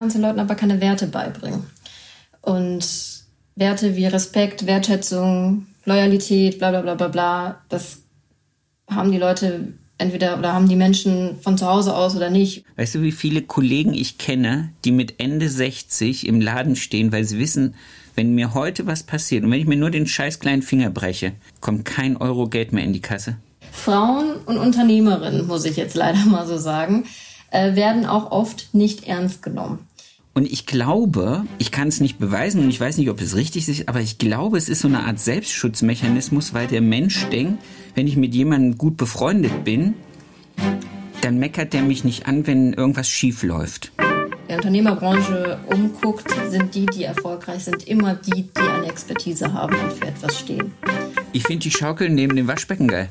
kannst den Leuten aber keine Werte beibringen. Und Werte wie Respekt, Wertschätzung, Loyalität, bla bla bla bla bla, das haben die Leute entweder oder haben die Menschen von zu Hause aus oder nicht. Weißt du, wie viele Kollegen ich kenne, die mit Ende 60 im Laden stehen, weil sie wissen, wenn mir heute was passiert und wenn ich mir nur den scheiß kleinen Finger breche, kommt kein Euro Geld mehr in die Kasse. Frauen und Unternehmerinnen, muss ich jetzt leider mal so sagen, äh, werden auch oft nicht ernst genommen. Und ich glaube, ich kann es nicht beweisen und ich weiß nicht, ob es richtig ist, aber ich glaube, es ist so eine Art Selbstschutzmechanismus, weil der Mensch denkt, wenn ich mit jemandem gut befreundet bin, dann meckert der mich nicht an, wenn irgendwas schief läuft. Der Unternehmerbranche umguckt, sind die, die erfolgreich sind, immer die, die eine Expertise haben und für etwas stehen. Ich finde die Schaukel neben dem Waschbecken geil.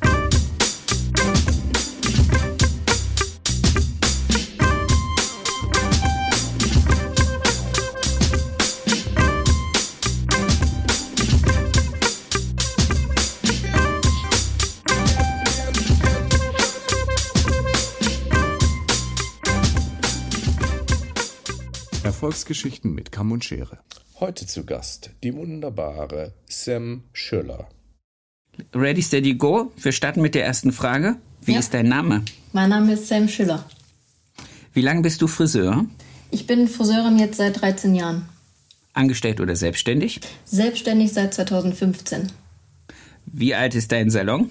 Erfolgsgeschichten mit Kamm und Schere. Heute zu Gast die wunderbare Sam Schüller. Ready, steady, go. Wir starten mit der ersten Frage. Wie Ja. ist dein Name? Mein Name ist Sam Schüller. Wie lange bist du Friseur? Ich bin Friseurin jetzt seit 13 Jahren. Angestellt oder selbstständig? Selbstständig seit 2015. Wie alt ist dein Salon?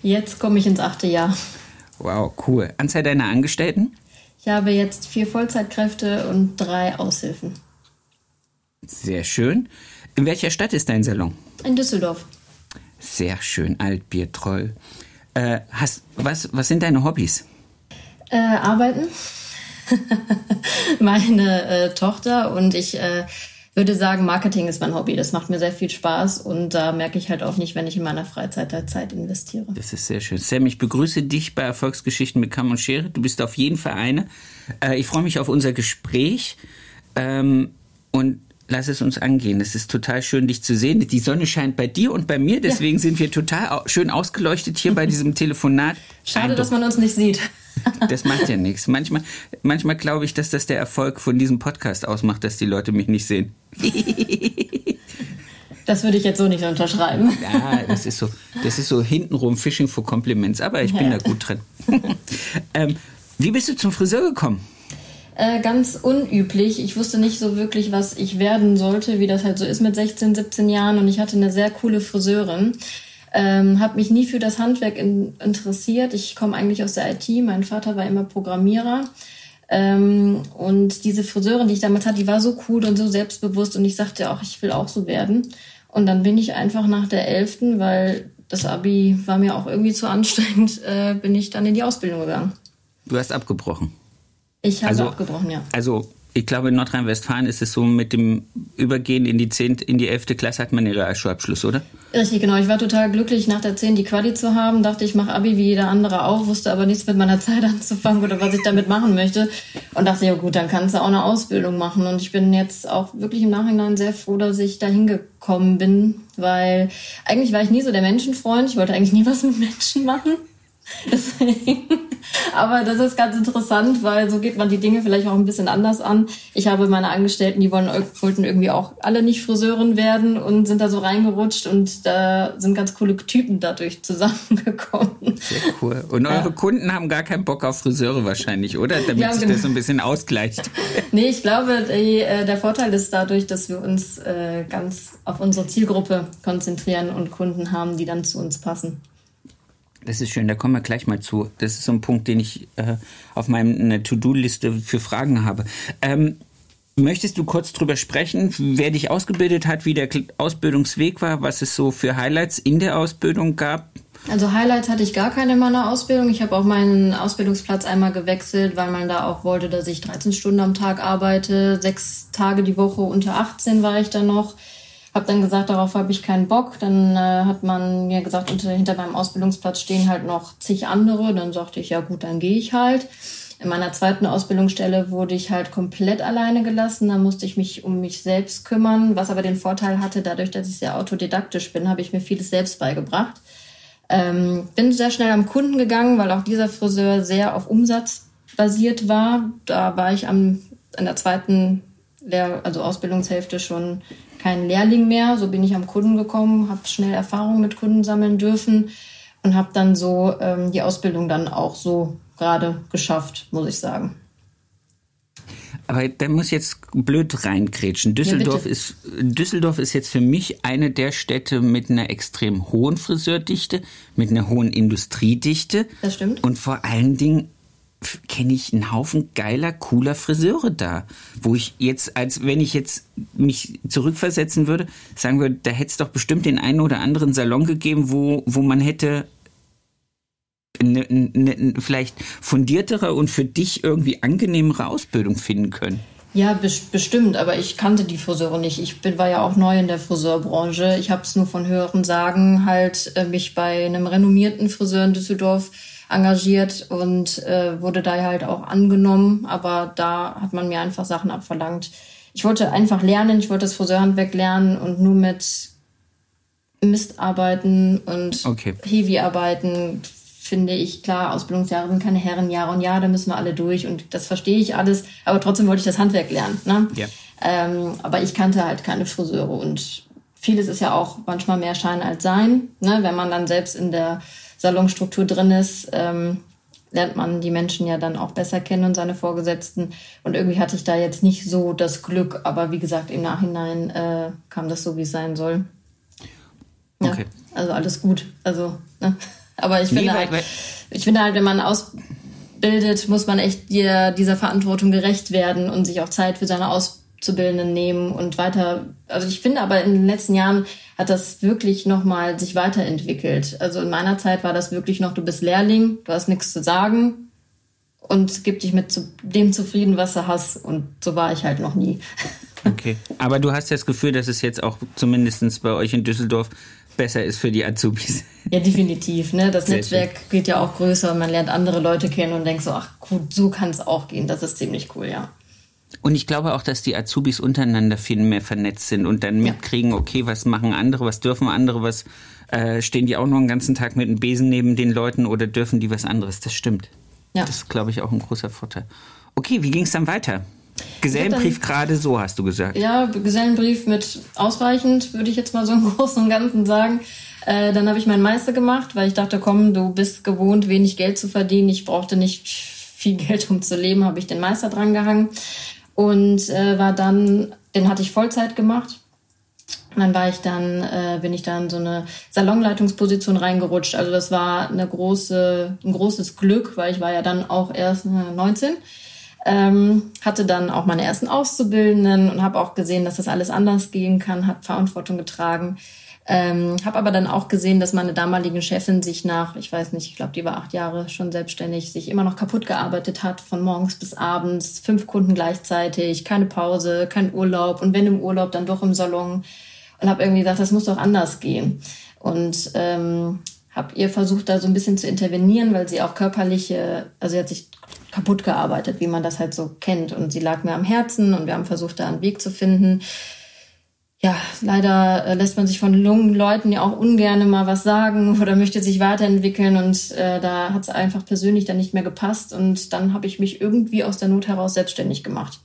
Jetzt komme ich ins achte Jahr. Wow, cool. Anzahl deiner Angestellten? Ich habe jetzt vier Vollzeitkräfte und drei Aushilfen. Sehr schön. In welcher Stadt ist dein Salon? In Düsseldorf. Sehr schön, Altbiertroll. Äh, hast, was, was sind deine Hobbys? Äh, arbeiten. Meine äh, Tochter und ich äh, würde sagen, Marketing ist mein Hobby. Das macht mir sehr viel Spaß und da merke ich halt auch nicht, wenn ich in meiner Freizeit da Zeit investiere. Das ist sehr schön. Sam, ich begrüße dich bei Erfolgsgeschichten mit Kamm und Schere. Du bist auf jeden Fall eine. Äh, ich freue mich auf unser Gespräch ähm, und lass es uns angehen. Es ist total schön, dich zu sehen. Die Sonne scheint bei dir und bei mir, deswegen sind wir total schön ausgeleuchtet hier bei diesem Telefonat. Schade, dass man uns nicht sieht. Das macht ja nichts. Manchmal, manchmal glaube ich, dass das der Erfolg von diesem Podcast ausmacht, dass die Leute mich nicht sehen. Das würde ich jetzt so nicht unterschreiben. Ja, das ist so, das ist so hintenrum Fishing for Compliments, aber ich bin da gut drin. ähm, wie bist du zum Friseur gekommen? Äh, ganz unüblich. Ich wusste nicht so wirklich, was ich werden sollte, wie das halt so ist mit 16, 17 Jahren. Und ich hatte eine sehr coole Friseurin. Ähm, habe mich nie für das Handwerk in, interessiert. Ich komme eigentlich aus der IT. Mein Vater war immer Programmierer. Ähm, und diese Friseurin, die ich damals hatte, die war so cool und so selbstbewusst. Und ich sagte auch, ich will auch so werden. Und dann bin ich einfach nach der 11., weil das Abi war mir auch irgendwie zu anstrengend, äh, bin ich dann in die Ausbildung gegangen. Du hast abgebrochen. Ich habe Also- abgebrochen, ja. Also, ich glaube, in Nordrhein-Westfalen ist es so, mit dem Übergehen in die 10., in die 11. Klasse hat man den Realschulabschluss, oder? Richtig, genau. Ich war total glücklich, nach der 10 die Quali zu haben. Dachte, ich mache Abi wie jeder andere auch, wusste aber nichts mit meiner Zeit anzufangen oder was ich damit machen möchte. Und dachte, ja gut, dann kannst du auch eine Ausbildung machen. Und ich bin jetzt auch wirklich im Nachhinein sehr froh, dass ich da hingekommen bin, weil eigentlich war ich nie so der Menschenfreund. Ich wollte eigentlich nie was mit Menschen machen. Deswegen. Aber das ist ganz interessant, weil so geht man die Dinge vielleicht auch ein bisschen anders an. Ich habe meine Angestellten, die wollen, wollten irgendwie auch alle nicht Friseurin werden und sind da so reingerutscht und da sind ganz coole Typen dadurch zusammengekommen. Sehr cool. Und eure Kunden haben gar keinen Bock auf Friseure wahrscheinlich, oder? Damit Ja, sich genau. das so ein bisschen ausgleicht. Nee, ich glaube, die, äh, der Vorteil ist dadurch, dass wir uns äh, ganz auf unsere Zielgruppe konzentrieren und Kunden haben, die dann zu uns passen. Das ist schön, da kommen wir gleich mal zu. Das ist so ein Punkt, den ich äh, auf meiner To-Do-Liste für Fragen habe. Ähm, möchtest du kurz drüber sprechen, wer dich ausgebildet hat, wie der Ausbildungsweg war, was es so für Highlights in der Ausbildung gab? Also Highlights hatte ich gar keine in meiner Ausbildung. Ich habe auch meinen Ausbildungsplatz einmal gewechselt, weil man da auch wollte, dass ich 13 Stunden am Tag arbeite. Sechs Tage die Woche unter 18 war ich dann noch. Habe dann gesagt, darauf habe ich keinen Bock. Dann äh, hat man mir gesagt, unter, hinter meinem Ausbildungsplatz stehen halt noch zig andere. Dann sagte ich, ja gut, dann gehe ich halt. In meiner zweiten Ausbildungsstelle wurde ich halt komplett alleine gelassen. Da musste ich mich um mich selbst kümmern, was aber den Vorteil hatte, dadurch, dass ich sehr autodidaktisch bin, habe ich mir vieles selbst beigebracht. Ähm, bin sehr schnell am Kunden gegangen, weil auch dieser Friseur sehr auf Umsatz basiert war. Da war ich am in der zweiten Lehr also Ausbildungshälfte schon kein Lehrling mehr. So bin ich am Kunden gekommen, habe schnell Erfahrung mit Kunden sammeln dürfen und habe dann so ähm, die Ausbildung dann auch so gerade geschafft, muss ich sagen. Aber da muss jetzt blöd reinkrätschen. Düsseldorf, Ja, ist, Düsseldorf ist jetzt für mich eine der Städte mit einer extrem hohen Friseurdichte, mit einer hohen Industriedichte. Das stimmt. Und vor allen Dingen kenne ich einen Haufen geiler, cooler Friseure da. Wo ich jetzt, als wenn ich jetzt mich zurückversetzen würde, sagen würde, da hätte es doch bestimmt den einen oder anderen Salon gegeben, wo, wo man hätte eine, eine, vielleicht fundiertere und für dich irgendwie angenehmere Ausbildung finden können. Ja, bes- bestimmt, aber ich kannte die Friseure nicht. Ich bin, war ja auch neu in der Friseurbranche. Ich habe es nur von höheren Sagen halt äh, mich bei einem renommierten Friseur in Düsseldorf engagiert und äh, wurde da halt auch angenommen. Aber da hat man mir einfach Sachen abverlangt. Ich wollte einfach lernen, ich wollte das Friseurhandwerk lernen und nur mit Mist arbeiten und Okay. Heavy arbeiten, finde ich, klar, Ausbildungsjahre sind keine Herrenjahre und ja, da müssen wir alle durch und das verstehe ich alles, aber trotzdem wollte ich das Handwerk lernen. Ne? Ja. Ähm, aber ich kannte halt keine Friseure und vieles ist ja auch manchmal mehr Schein als Sein. Ne? Wenn man dann selbst in der Salonstruktur drin ist, ähm, lernt man die Menschen ja dann auch besser kennen und seine Vorgesetzten. Und irgendwie hatte ich da jetzt nicht so das Glück, aber wie gesagt, im Nachhinein äh, kam das so, wie es sein soll. Ja, Okay. Also alles gut. Also, ne? Aber ich Nee, finde, halt, ich finde halt, wenn man ausbildet, muss man echt dir, dieser Verantwortung gerecht werden und sich auch Zeit für seine Auszubildenden nehmen und weiter. Also ich finde aber in den letzten Jahren hat das wirklich nochmal sich weiterentwickelt. Also in meiner Zeit war das wirklich noch, du bist Lehrling, du hast nichts zu sagen und gib dich mit zu dem zufrieden, was du hast. Und so war ich halt noch nie. Okay. Aber du hast das Gefühl, dass es jetzt auch zumindest bei euch in Düsseldorf besser ist für die Azubis. Ja, definitiv. Ne? Das Sehr Netzwerk geht ja auch größer und man lernt andere Leute kennen und denkt so, ach gut, so kann es auch gehen. Das ist ziemlich cool, ja. Und ich glaube auch, dass die Azubis untereinander viel mehr vernetzt sind und dann mitkriegen, okay, was machen andere, was dürfen andere, was äh, stehen die auch noch einen ganzen Tag mit einem Besen neben den Leuten oder dürfen die was anderes? Das stimmt. Ja. Das ist, glaube ich, auch ein großer Vorteil. Okay, wie ging es dann weiter? Gesellenbrief gerade so, hast du gesagt. Ja, Gesellenbrief mit ausreichend, würde ich jetzt mal so im Großen und Ganzen sagen. Äh, dann habe ich meinen Meister gemacht, weil ich dachte, komm, du bist gewohnt, wenig Geld zu verdienen. Ich brauchte nicht viel Geld, um zu leben, habe ich den Meister dran gehangen. Und äh, war dann, den hatte ich Vollzeit gemacht. Und dann war ich dann, äh, bin ich dann so eine Salonleitungsposition reingerutscht. Also das war eine große, ein großes Glück, weil ich war ja dann auch erst äh, 19. Ähm, hatte dann auch meine ersten Auszubildenden und habe auch gesehen, dass das alles anders gehen kann, habe Verantwortung getragen. Ähm, habe aber dann auch gesehen, dass meine damalige Chefin sich nach, ich weiß nicht, ich glaube, die war acht Jahre schon selbstständig, sich immer noch kaputt gearbeitet hat, von morgens bis abends, fünf Kunden gleichzeitig, keine Pause, kein Urlaub und wenn im Urlaub, dann doch im Salon. Und habe irgendwie gesagt, das muss doch anders gehen. Und ähm, habe ihr versucht, da so ein bisschen zu intervenieren, weil sie auch körperliche, also sie hat sich kaputt gearbeitet, wie man das halt so kennt. Und sie lag mir am Herzen und wir haben versucht, da einen Weg zu finden. Ja, leider äh, lässt man sich von jungen Leuten ja auch ungern mal was sagen oder möchte sich weiterentwickeln und äh, da hat es einfach persönlich dann nicht mehr gepasst und dann habe ich mich irgendwie aus der Not heraus selbstständig gemacht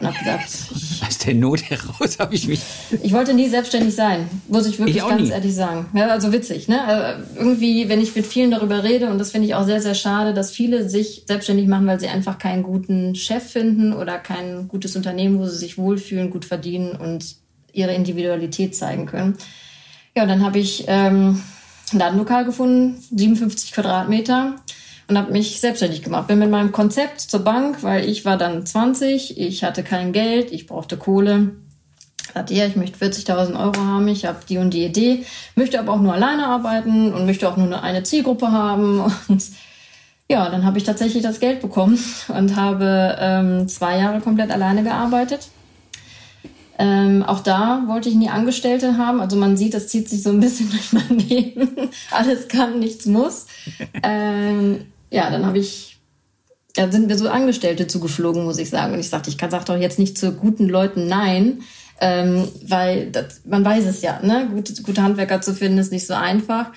und habe gesagt, ich, Aus der Not heraus habe ich mich. ich wollte nie selbstständig sein, muss ich wirklich Ich ganz nie. ehrlich sagen. Ja, also witzig, ne? Also irgendwie, wenn ich mit vielen darüber rede, und das finde ich auch sehr, sehr schade, dass viele sich selbstständig machen, weil sie einfach keinen guten Chef finden oder kein gutes Unternehmen, wo sie sich wohlfühlen, gut verdienen und ihre Individualität zeigen können. Ja, und dann habe ich ähm, ein Ladenlokal gefunden, 57 Quadratmeter und habe mich selbstständig gemacht. Bin mit meinem Konzept zur Bank, weil ich war dann 20, ich hatte kein Geld, ich brauchte Kohle. Sagte, ja, ich möchte 40.000 Euro haben, ich habe die und die Idee, möchte aber auch nur alleine arbeiten und möchte auch nur eine- Zielgruppe haben. Und ja, dann habe ich tatsächlich das Geld bekommen und habe ähm, zwei Jahre komplett alleine gearbeitet. Ähm, auch da wollte ich nie Angestellte haben. Also man sieht, das zieht sich so ein bisschen durch mein Leben. Alles kann, nichts muss. Ähm, ja, dann habe ich, da sind mir so Angestellte zugeflogen, muss ich sagen. Und ich sagte, ich kann sag doch jetzt nicht zu guten Leuten nein, ähm, weil das, man weiß es ja, ne? Gute, gute Handwerker zu finden ist nicht so einfach.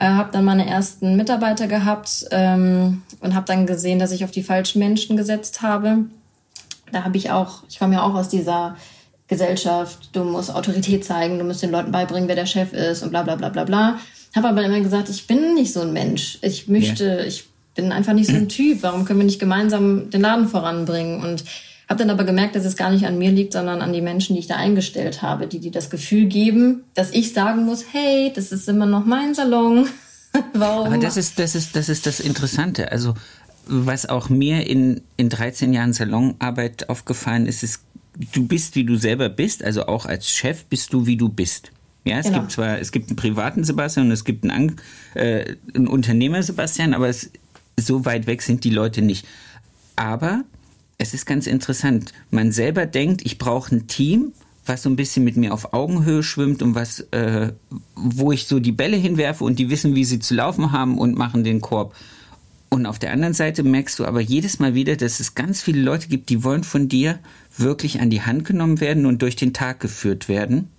Äh, habe dann meine ersten Mitarbeiter gehabt ähm, und habe dann gesehen, dass ich auf die falschen Menschen gesetzt habe Da habe ich auch, ich komme ja auch aus dieser Gesellschaft, du musst Autorität zeigen, du musst den Leuten beibringen, wer der Chef ist und bla bla bla bla bla. Habe aber immer gesagt, ich bin nicht so ein Mensch. Ich möchte, ja. ich bin einfach nicht so ein Typ. Warum können wir nicht gemeinsam den Laden voranbringen? Und habe dann aber gemerkt, dass es gar nicht an mir liegt, sondern an die Menschen, die ich da eingestellt habe, die die das Gefühl geben, dass ich sagen muss, hey, das ist immer noch mein Salon. Warum? Aber das ist, das ist, das ist das Interessante. Also, was auch mir in, in 13 Jahren Salonarbeit aufgefallen ist, ist, du bist, wie du selber bist. Also auch als Chef bist du, wie du bist. Ja, es genau. gibt zwar, es gibt einen privaten Sebastian und es gibt einen, äh, einen Unternehmer Sebastian, aber es, so weit weg sind die Leute nicht. Aber es ist ganz interessant. Man selber denkt, ich brauche ein Team, was so ein bisschen mit mir auf Augenhöhe schwimmt und was, äh, wo ich so die Bälle hinwerfe und die wissen, wie sie zu laufen haben und machen den Korb. Und auf der anderen Seite merkst du aber jedes Mal wieder, dass es ganz viele Leute gibt, die wollen von dir wirklich an die Hand genommen werden und durch den Tag geführt werden,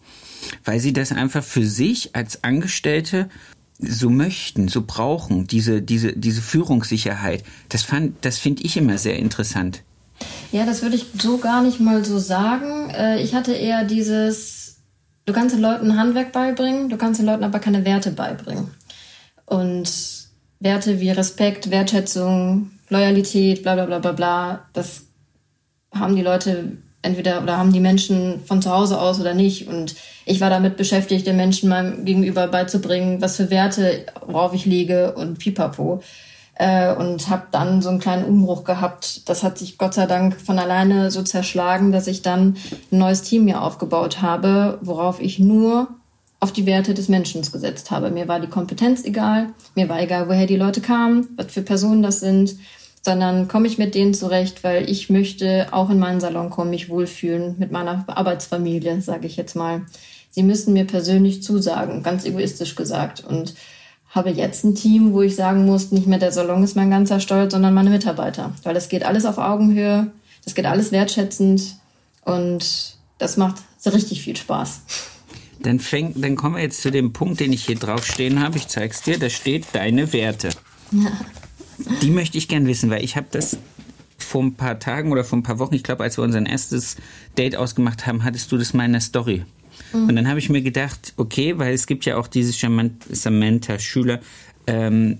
weil sie das einfach für sich als Angestellte so möchten, so brauchen, diese, diese, diese Führungssicherheit. Das das finde ich immer sehr interessant. Ja, das würde ich so gar nicht mal so sagen. Äh, ich hatte eher dieses, du kannst den Leuten Handwerk beibringen, du kannst den Leuten aber keine Werte beibringen. Und Werte wie Respekt, Wertschätzung, Loyalität, bla bla bla bla bla, das haben die Leute entweder oder haben die Menschen von zu Hause aus oder nicht. Und ich war damit beschäftigt, den Menschen meinem Gegenüber beizubringen, was für Werte, worauf ich lege und pipapo äh, und habe dann so einen kleinen Umbruch gehabt. Das hat sich Gott sei Dank von alleine so zerschlagen, dass ich dann ein neues Team mir aufgebaut habe, worauf ich nur auf die Werte des Menschen gesetzt habe. Mir war die Kompetenz egal, mir war egal, woher die Leute kamen, was für Personen das sind, sondern komme ich mit denen zurecht, weil ich möchte auch in meinen Salon kommen, mich wohlfühlen mit meiner Arbeitsfamilie, sage ich jetzt mal. Sie müssen mir persönlich zusagen, ganz egoistisch gesagt. Und habe jetzt ein Team, wo ich sagen muss, nicht mehr der Salon ist mein ganzer Stolz, sondern meine Mitarbeiter. Weil das geht alles auf Augenhöhe, das geht alles wertschätzend und das macht so richtig viel Spaß. Dann, fäng, dann kommen wir jetzt zu dem Punkt, den ich hier drauf stehen habe. Ich zeige es dir, da steht deine Werte. Ja. Die möchte ich gern wissen, weil ich habe das vor ein paar Tagen oder vor ein paar Wochen, ich glaube, als wir unser erstes Date ausgemacht haben, hattest du das mal in der Story. Mhm. Und dann habe ich mir gedacht, okay, weil es gibt ja auch dieses Samantha Schüler ähm,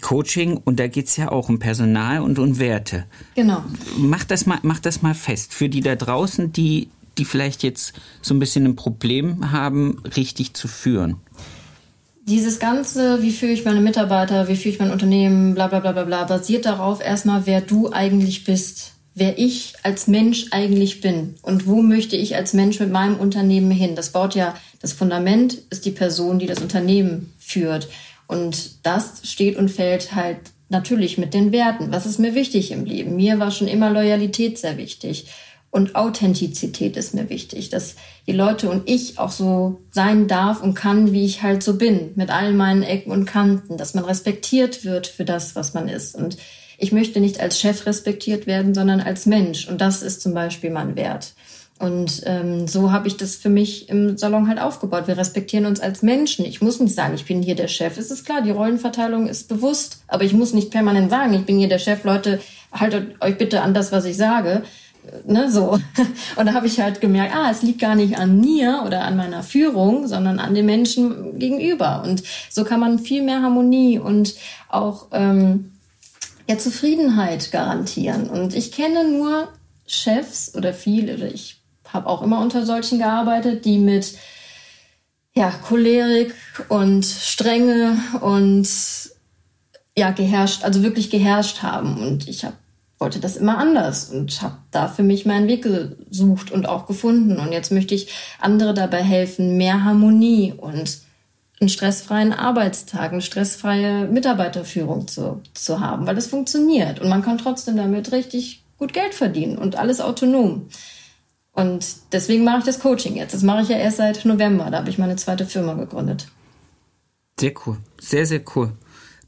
Coaching und da geht es ja auch um Personal und um Werte. Genau. Mach das mal, mach das mal fest. Für die da draußen, die, die vielleicht jetzt so ein bisschen ein Problem haben, richtig zu führen. Dieses Ganze, wie führe ich meine Mitarbeiter, wie führe ich mein Unternehmen, bla bla bla bla bla, basiert darauf erstmal, wer du eigentlich bist wer ich als Mensch eigentlich bin und wo möchte ich als Mensch mit meinem Unternehmen hin. Das baut ja, das Fundament ist die Person, die das Unternehmen führt. Und das steht und fällt halt natürlich mit den Werten. Was ist mir wichtig im Leben? Mir war schon immer Loyalität sehr wichtig. Und Authentizität ist mir wichtig, dass die Leute und ich auch so sein darf und kann, wie ich halt so bin, mit all meinen Ecken und Kanten, dass man respektiert wird für das, was man ist. Und ich möchte nicht als Chef respektiert werden, sondern als Mensch. Und das ist zum Beispiel mein Wert. Und ähm, so habe ich das für mich im Salon halt aufgebaut. Wir respektieren uns als Menschen. Ich muss nicht sagen, ich bin hier der Chef. Es ist klar, die Rollenverteilung ist bewusst, aber ich muss nicht permanent sagen, ich bin hier der Chef. Leute, haltet euch bitte an das, was ich sage. Ne, so. Und da habe ich halt gemerkt, ah, es liegt gar nicht an mir oder an meiner Führung, sondern an den Menschen gegenüber. Und so kann man viel mehr Harmonie und auch ähm, ja, Zufriedenheit garantieren. Und ich kenne nur Chefs oder viele, oder ich habe auch immer unter solchen gearbeitet, die mit ja, Cholerik und Strenge und ja, geherrscht, also wirklich geherrscht haben. Und ich hab, wollte das immer anders und habe da für mich meinen Weg gesucht und auch gefunden. Und jetzt möchte ich andere dabei helfen, mehr Harmonie und einen stressfreien Arbeitstag, eine stressfreie Mitarbeiterführung zu, zu haben, weil das funktioniert und man kann trotzdem damit richtig gut Geld verdienen und alles autonom. Und deswegen mache ich das Coaching jetzt. Das mache ich ja erst seit November. Da habe ich meine zweite Firma gegründet. Sehr cool. Sehr, sehr cool.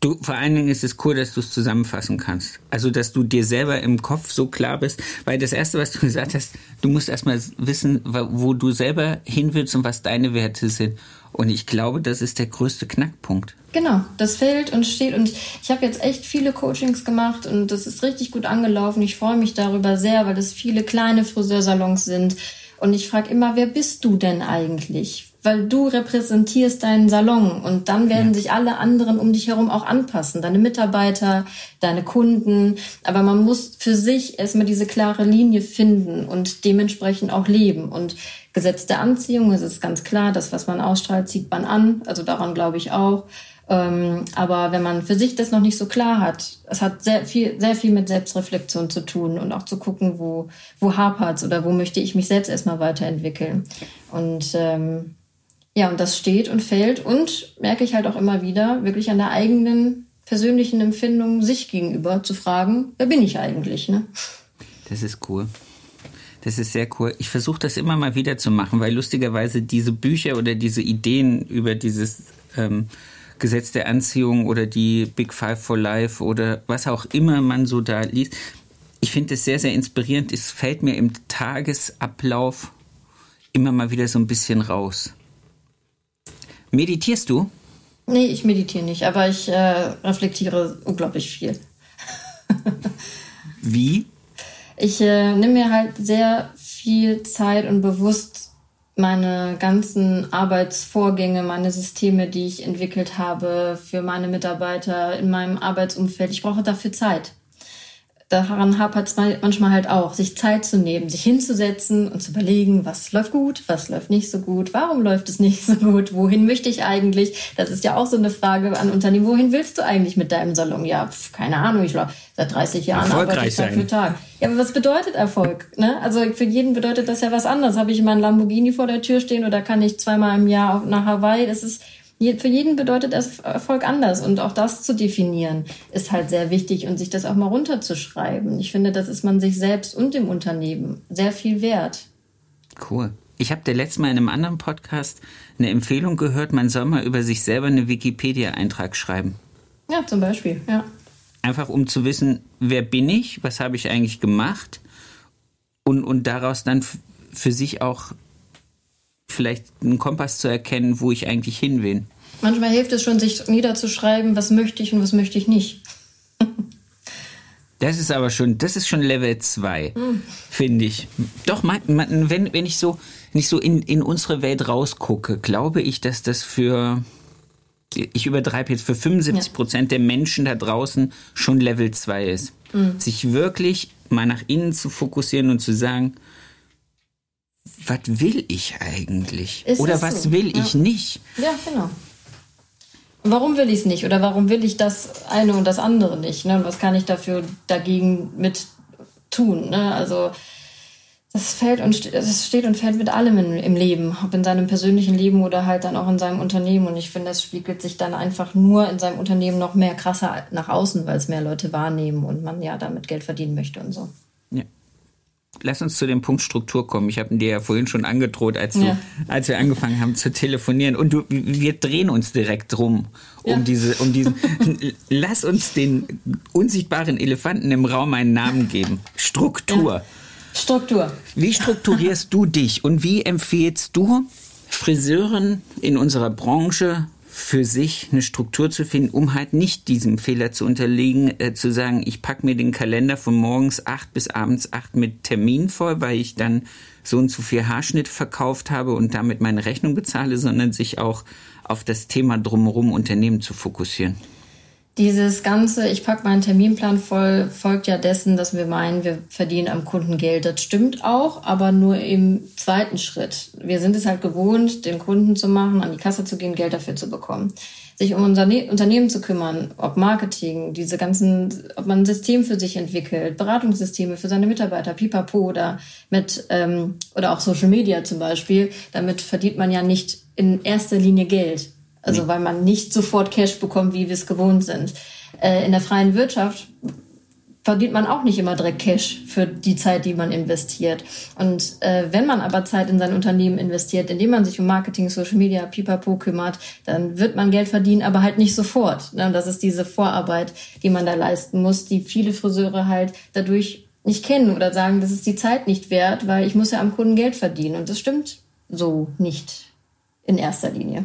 Du, vor allen Dingen ist es cool, dass du es zusammenfassen kannst. Also, dass du dir selber im Kopf so klar bist. Weil das Erste, was du gesagt hast, du musst erstmal wissen, wo du selber hin willst und was deine Werte sind. Und ich glaube, das ist der größte Knackpunkt. Genau, das fehlt und steht. Und ich habe jetzt echt viele Coachings gemacht und das ist richtig gut angelaufen. Ich freue mich darüber sehr, weil das viele kleine Friseursalons sind. Und ich frage immer, wer bist du denn eigentlich? Weil du repräsentierst deinen Salon und dann werden ja. sich alle anderen um dich herum auch anpassen. Deine Mitarbeiter, deine Kunden. Aber man muss für sich erstmal diese klare Linie finden und dementsprechend auch leben. Und Gesetz der Anziehung, es ist ganz klar, das, was man ausstrahlt, zieht man an. Also daran glaube ich auch. Ähm, aber wenn man für sich das noch nicht so klar hat, es hat sehr viel, sehr viel mit Selbstreflexion zu tun und auch zu gucken, wo, wo hapert's oder wo möchte ich mich selbst erstmal weiterentwickeln. Und ähm, ja, und das steht und fällt und merke ich halt auch immer wieder, wirklich an der eigenen persönlichen Empfindung sich gegenüber zu fragen, wer bin ich eigentlich? Ne? Das ist cool. Das ist sehr cool. Ich versuche das immer mal wieder zu machen, weil lustigerweise diese Bücher oder diese Ideen über dieses ähm, Gesetz der Anziehung oder die Big Five for Life oder was auch immer man so da liest. Ich finde es sehr, sehr inspirierend. Es fällt mir im Tagesablauf immer mal wieder so ein bisschen raus. Meditierst du? Nee, ich meditiere nicht, aber ich äh, reflektiere unglaublich viel. Wie? Ich äh, nehme mir halt sehr viel Zeit und bewusst meine ganzen Arbeitsvorgänge, meine Systeme, die ich entwickelt habe für meine Mitarbeiter in meinem Arbeitsumfeld. Ich brauche dafür Zeit. Daran hapert es manchmal halt auch, sich Zeit zu nehmen, sich hinzusetzen und zu überlegen, was läuft gut, was läuft nicht so gut, warum läuft es nicht so gut, wohin möchte ich eigentlich? Das ist ja auch so eine Frage an Unternehmen, wohin willst du eigentlich mit deinem Salon? Ja, pf, keine Ahnung, ich glaube, seit 30 Jahren arbeite ich Tag für Tag. Ja, aber was bedeutet Erfolg? Ne? Also für jeden bedeutet das ja was anderes. Habe ich meinen Lamborghini vor der Tür stehen oder kann ich zweimal im Jahr nach Hawaii? Das ist für jeden bedeutet Erfolg anders und auch das zu definieren ist halt sehr wichtig und sich das auch mal runterzuschreiben. Ich finde, das ist man sich selbst und dem Unternehmen sehr viel wert. Cool. Ich habe der letzte Mal in einem anderen Podcast eine Empfehlung gehört, man soll mal über sich selber eine Wikipedia-Eintrag schreiben. Ja, zum Beispiel, ja. Einfach um zu wissen, wer bin ich, was habe ich eigentlich gemacht und, und daraus dann für sich auch vielleicht einen Kompass zu erkennen, wo ich eigentlich hin will. Manchmal hilft es schon, sich niederzuschreiben, was möchte ich und was möchte ich nicht. Das ist aber schon, das ist schon Level 2, mhm. finde ich. Doch, man, man, wenn, wenn ich so, ich so in, in unsere Welt rausgucke, glaube ich, dass das für, ich übertreibe jetzt, für 75 Prozent ja. der Menschen da draußen schon Level 2 ist. Mhm. Sich wirklich mal nach innen zu fokussieren und zu sagen, was will ich eigentlich? Ist Oder was so? will ja. ich nicht? Ja, genau. Warum will ich es nicht? Oder warum will ich das eine und das andere nicht? Ne? Und was kann ich dafür dagegen mit tun? Ne? Also das fällt und das steht und fällt mit allem in, im Leben, ob in seinem persönlichen Leben oder halt dann auch in seinem Unternehmen. Und ich finde, das spiegelt sich dann einfach nur in seinem Unternehmen noch mehr krasser nach außen, weil es mehr Leute wahrnehmen und man ja damit Geld verdienen möchte und so. Lass uns zu dem Punkt Struktur kommen. Ich habe dir ja vorhin schon angedroht, als, du, ja. als wir angefangen haben zu telefonieren. Und du, wir drehen uns direkt drum um ja. diese, um diesen. lass uns den unsichtbaren Elefanten im Raum einen Namen geben. Struktur. Ja. Struktur. Wie strukturierst du dich und wie empfiehlst du Friseuren in unserer Branche für sich eine Struktur zu finden, um halt nicht diesem Fehler zu unterliegen, äh, zu sagen, ich packe mir den Kalender von morgens acht bis abends acht mit Terminen voll, weil ich dann so und so viel Haarschnitt verkauft habe und damit meine Rechnung bezahle, sondern sich auch auf das Thema drumherum Unternehmen zu fokussieren. Dieses ganze, ich packe meinen Terminplan voll, folgt ja dessen, dass wir meinen, wir verdienen am Kunden Geld. Das stimmt auch, aber nur im zweiten Schritt. Wir sind es halt gewohnt, den Kunden zu machen, an die Kasse zu gehen, Geld dafür zu bekommen. Sich um unser ne Unternehmen zu kümmern, ob Marketing, diese ganzen, ob man ein System für sich entwickelt, Beratungssysteme für seine Mitarbeiter, pipapo oder mit, ähm, oder auch Social Media zum Beispiel. Damit verdient man ja nicht in erster Linie Geld also weil man nicht sofort Cash bekommt, wie wir es gewohnt sind. Äh, in der freien Wirtschaft verdient man auch nicht immer direkt Cash für die Zeit, die man investiert. Und äh, wenn man aber Zeit in sein Unternehmen investiert, indem man sich um Marketing, Social Media, Pipapo kümmert, dann wird man Geld verdienen, aber halt nicht sofort. Ne? Und das ist diese Vorarbeit, die man da leisten muss, die viele Friseure halt dadurch nicht kennen oder sagen, das ist die Zeit nicht wert, weil ich muss ja am Kunden Geld verdienen. Und das stimmt so nicht. in erster Linie.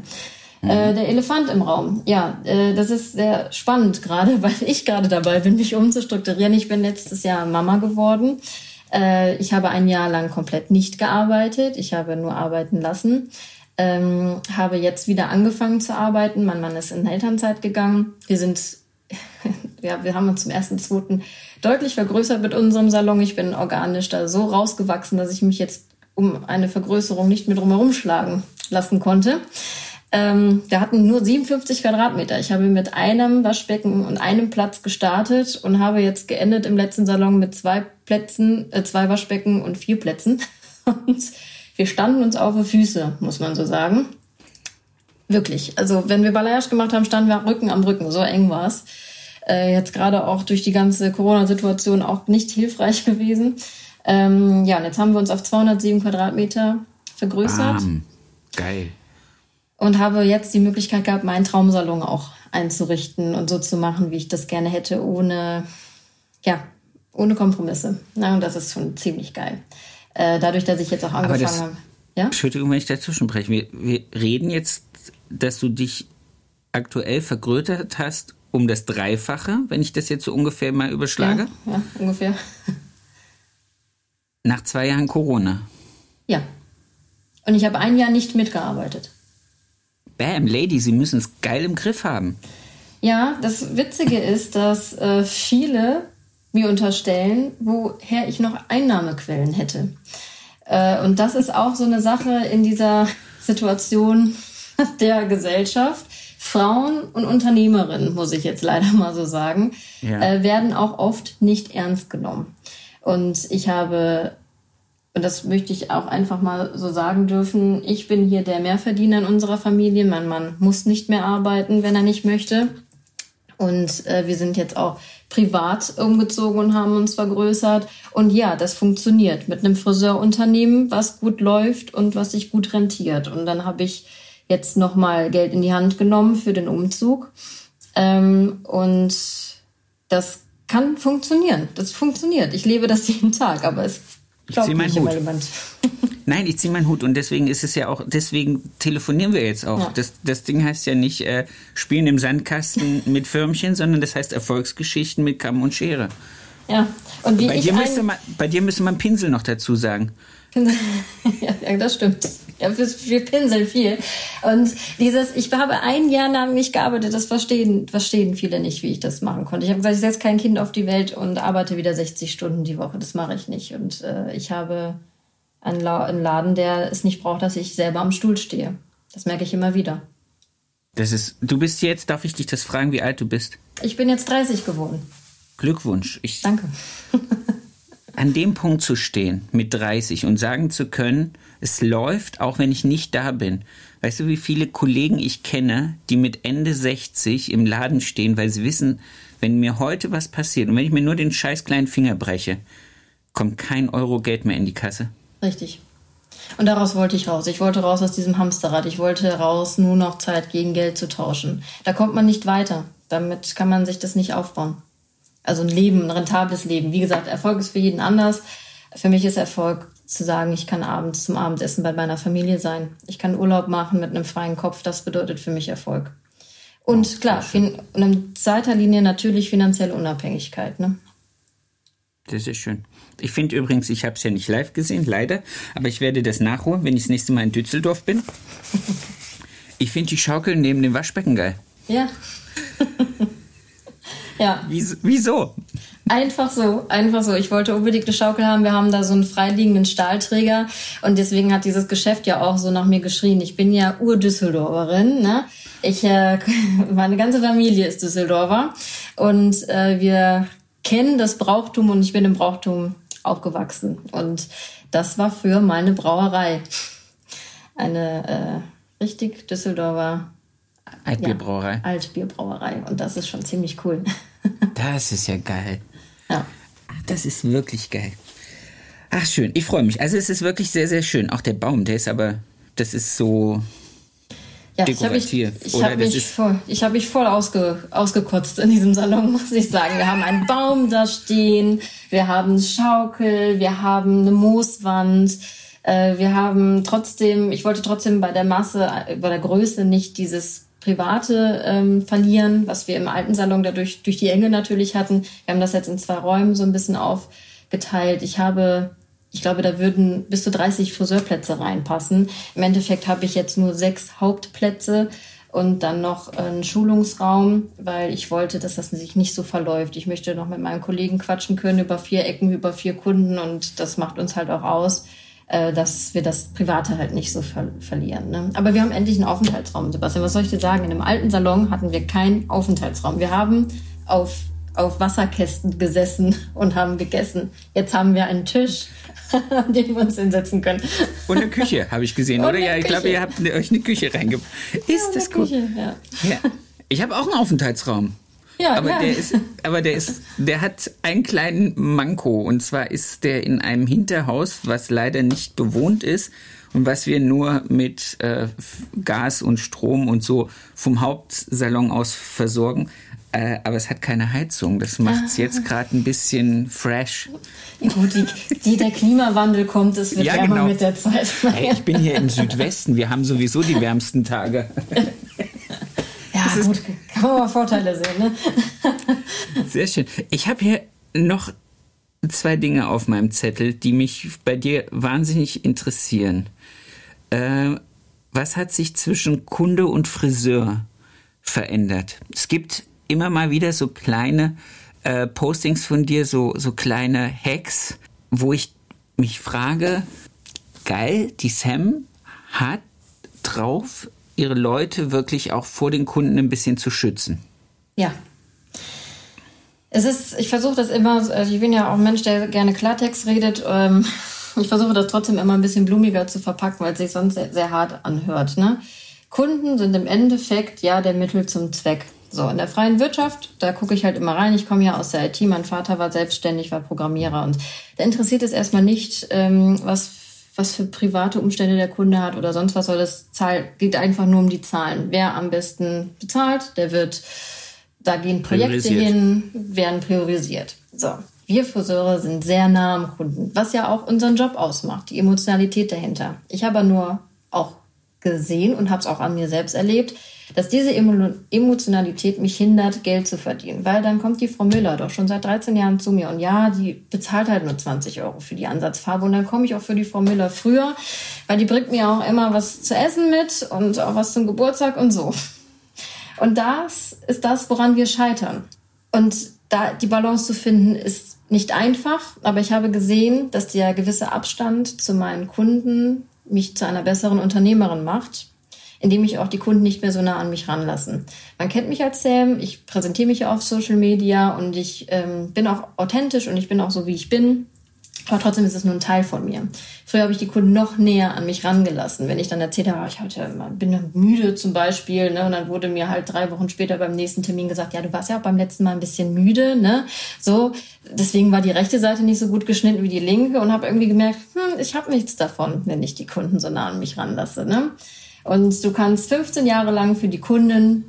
Äh, der Elefant im Raum. Ja, äh, das ist sehr spannend gerade, weil ich gerade dabei bin, mich umzustrukturieren. Ich bin letztes Jahr Mama geworden. Äh, ich habe ein Jahr lang komplett nicht gearbeitet. Ich habe nur arbeiten lassen. Ähm, habe jetzt wieder angefangen zu arbeiten. Mein Mann ist in Elternzeit gegangen. Wir sind, ja, wir haben uns zum ersten, zweiten deutlich vergrößert mit unserem Salon. Ich bin organisch da so rausgewachsen, dass ich mich jetzt um eine Vergrößerung nicht mehr drumherum schlagen lassen konnte. Ähm, wir hatten nur 57 Quadratmeter. Ich habe mit einem Waschbecken und einem Platz gestartet und habe jetzt geendet im letzten Salon mit zwei Plätzen, äh, zwei Waschbecken und vier Plätzen. Und wir standen uns auf die Füße, muss man so sagen. Wirklich. Also wenn wir Balayage gemacht haben, standen wir Rücken am Rücken. So eng war es. Äh, jetzt gerade auch durch die ganze Corona-Situation auch nicht hilfreich gewesen. Ähm, ja, und jetzt haben wir uns auf 207 Quadratmeter vergrößert. Bam. Geil. Und habe jetzt die Möglichkeit gehabt, meinen Traumsalon auch einzurichten und so zu machen, wie ich das gerne hätte, ohne, ja, ohne Kompromisse. Ja, und das ist schon ziemlich geil. Äh, dadurch, dass ich jetzt auch angefangen das- habe. Ja? Entschuldigung, wenn ich dazwischen spreche. Wir, wir reden jetzt, dass du dich aktuell vergrößert hast um das Dreifache, wenn ich das jetzt so ungefähr mal überschlage, Ja, ja, ungefähr. nach zwei Jahren Corona. Ja. Und ich habe ein Jahr nicht mitgearbeitet. Bam, Lady, Sie müssen es geil im Griff haben. Ja, das Witzige ist, dass äh, viele mir unterstellen, woher ich noch Einnahmequellen hätte. Äh, und das ist auch so eine Sache in dieser Situation der Gesellschaft. Frauen und Unternehmerinnen, muss ich jetzt leider mal so sagen, Ja. äh, werden auch oft nicht ernst genommen. Und ich habe und das möchte ich auch einfach mal so sagen dürfen, ich bin hier der Mehrverdiener in unserer Familie. Mein Mann muss nicht mehr arbeiten, wenn er nicht möchte. Und äh, wir sind jetzt auch privat umgezogen und haben uns vergrößert. Und ja, das funktioniert mit einem Friseurunternehmen, was gut läuft und was sich gut rentiert. Und dann habe ich jetzt nochmal Geld in die Hand genommen für den Umzug. Ähm, und das kann funktionieren. Das funktioniert. Ich lebe das jeden Tag, aber es glaubt zieh meinen Hut. Nein, ich ziehe meinen Hut und deswegen ist es ja auch, deswegen telefonieren wir jetzt auch. Ja. Das, das Ding heißt ja nicht äh, Spielen im Sandkasten mit Förmchen, sondern das heißt Erfolgsgeschichten mit Kamm und Schere. Ja. Und wie Bei ich dir, müsste man, bei dir müsste man Pinsel noch dazu sagen. Ja, das stimmt. Ja, wir, wir pinseln viel. Und dieses, ich habe ein Jahr lang nicht gearbeitet, das verstehen, verstehen viele nicht, wie ich das machen konnte. Ich habe gesagt, ich setze kein Kind auf die Welt und arbeite wieder 60 Stunden die Woche. Das mache ich nicht. Und äh, ich habe einen, La einen Laden, der es nicht braucht, dass ich selber am Stuhl stehe. Das merke ich immer wieder. Das ist, du bist jetzt, darf ich dich das fragen, wie alt du bist? Ich bin jetzt 30 geworden. Glückwunsch. Ich, Danke. an dem Punkt zu stehen mit 30 und sagen zu können, es läuft, auch wenn ich nicht da bin. Weißt du, wie viele Kollegen ich kenne, die mit Ende 60 im Laden stehen, weil sie wissen, wenn mir heute was passiert und wenn ich mir nur den scheiß kleinen Finger breche, kommt kein Euro Geld mehr in die Kasse. Richtig. Und daraus wollte ich raus. Ich wollte raus aus diesem Hamsterrad. Ich wollte raus, nur noch Zeit gegen Geld zu tauschen. Da kommt man nicht weiter. Damit kann man sich das nicht aufbauen. Also ein Leben, ein rentables Leben. Wie gesagt, Erfolg ist für jeden anders. Für mich ist Erfolg zu sagen, ich kann abends zum Abendessen bei meiner Familie sein. Ich kann Urlaub machen mit einem freien Kopf. Das bedeutet für mich Erfolg. Und klar, und in zweiter Linie natürlich finanzielle Unabhängigkeit. Ne? Das ist schön. Ich finde übrigens, ich habe es ja nicht live gesehen, leider, aber ich werde das nachholen, wenn ich das nächste Mal in Düsseldorf bin. Ich finde die Schaukel neben dem Waschbecken geil. Ja. ja, Wieso? Einfach so, einfach so. Ich wollte unbedingt eine Schaukel haben. Wir haben da so einen freiliegenden Stahlträger und deswegen hat dieses Geschäft ja auch so nach mir geschrien. Ich bin ja Ur-Düsseldorferin, ne? Ich, äh, meine ganze Familie ist Düsseldorfer und äh, wir kennen das Brauchtum und ich bin im Brauchtum aufgewachsen und das war für meine Brauerei eine äh, richtig Düsseldorfer Altbierbrauerei. Altbierbrauerei und das ist schon ziemlich cool. Das ist ja geil. ja. Das ist wirklich geil. Ach, schön. Ich freue mich. Also, es ist wirklich sehr, sehr schön. Auch der Baum, der ist aber, das ist so. Ja, ich habe mich, Dekorativ, ich hab mich, voll, ich hab mich voll ausge, ausgekotzt in diesem Salon, muss ich sagen. Wir haben einen Baum da stehen, wir haben eine Schaukel, wir haben eine Mooswand. Äh, wir haben trotzdem, ich wollte trotzdem bei der Masse, äh, bei der Größe nicht dieses Private ähm, verlieren, was wir im alten Salon dadurch durch die Enge natürlich hatten. Wir haben das jetzt in zwei Räumen so ein bisschen aufgeteilt. Ich habe, ich glaube, da würden bis zu 30 Friseurplätze reinpassen. Im Endeffekt habe ich jetzt nur sechs Hauptplätze und dann noch einen Schulungsraum, weil ich wollte, dass das sich nicht so verläuft. Ich möchte noch mit meinen Kollegen quatschen können über vier Ecken, über vier Kunden und das macht uns halt auch aus dass wir das Private halt nicht so ver verlieren. Ne? Aber wir haben endlich einen Aufenthaltsraum, Sebastian. Was soll ich dir sagen? In einem alten Salon hatten wir keinen Aufenthaltsraum. Wir haben auf, auf Wasserkästen gesessen und haben gegessen. Jetzt haben wir einen Tisch, an dem wir uns hinsetzen können. Und eine Küche, habe ich gesehen, Und oder? Ja, ich glaube, ihr habt euch eine Küche reingebracht. Ist Ja, das cool? Küche, ja. Ja. Ich habe auch einen Aufenthaltsraum. Ja, aber ja. der ist, aber der ist, der hat einen kleinen Manko und zwar ist der in einem Hinterhaus, was leider nicht bewohnt ist und was wir nur mit äh, Gas und Strom und so vom Hauptsalon aus versorgen. Äh, aber es hat keine Heizung. Das macht es jetzt gerade ein bisschen fresh. Gut, die, die, der Klimawandel kommt, es wird Ja, wärmer genau. mit der Zeit. Hey, ich bin hier im Südwesten. Wir haben sowieso die wärmsten Tage. ja, gut, kann man mal Vorteile sehen. Ne? Sehr schön. Ich habe hier noch zwei Dinge auf meinem Zettel, die mich bei dir wahnsinnig interessieren. Äh, was hat sich zwischen Kunde und Friseur verändert? Es gibt immer mal wieder so kleine äh, Postings von dir, so, so kleine Hacks, wo ich mich frage, geil, die Sam hat drauf, ihre Leute wirklich auch vor den Kunden ein bisschen zu schützen. Ja. Es ist, ich versuche das immer, also ich bin ja auch ein Mensch, der gerne Klartext redet. Ähm, ich versuche das trotzdem immer ein bisschen blumiger zu verpacken, weil es sich sonst sehr, sehr hart anhört. Ne? Kunden sind im Endeffekt ja der Mittel zum Zweck. So, in der freien Wirtschaft, da gucke ich halt immer rein. Ich komme ja aus der IT, mein Vater war selbstständig, war Programmierer und da interessiert es erstmal nicht, ähm, was, was für private Umstände der Kunde hat oder sonst was, weil das Zahl, geht einfach nur um die Zahlen. Wer am besten bezahlt, der wird da gehen Projekte hin, werden priorisiert. So. Wir Friseure sind sehr nah am Kunden, was ja auch unseren Job ausmacht, die Emotionalität dahinter. Ich habe nur auch gesehen und habe es auch an mir selbst erlebt, dass diese Emo Emotionalität mich hindert, Geld zu verdienen. Weil dann kommt die Frau Müller doch schon seit 13 Jahren zu mir und ja, die bezahlt halt nur 20 Euro für die Ansatzfarbe und dann komme ich auch für die Frau Müller früher, weil die bringt mir auch immer was zu essen mit und auch was zum Geburtstag und so. Und das ist das, woran wir scheitern. Und da die Balance zu finden, ist nicht einfach, aber ich habe gesehen, dass der gewisse Abstand zu meinen Kunden mich zu einer besseren Unternehmerin macht, indem ich auch die Kunden nicht mehr so nah an mich ranlassen. Man kennt mich als Sam, ich präsentiere mich ja auf Social Media und ich ähm, bin auch authentisch und ich bin auch so, wie ich bin. Aber trotzdem ist es nur ein Teil von mir. Früher habe ich die Kunden noch näher an mich rangelassen. Wenn ich dann erzählt habe, ich hatte, bin müde zum Beispiel, ne, und dann wurde mir halt drei Wochen später beim nächsten Termin gesagt, ja, du warst ja auch beim letzten Mal ein bisschen müde, ne, so. Deswegen war die rechte Seite nicht so gut geschnitten wie die linke und habe irgendwie gemerkt, hm, ich habe nichts davon, wenn ich die Kunden so nah an mich ranlasse, ne. Und du kannst 15 Jahre lang für die Kunden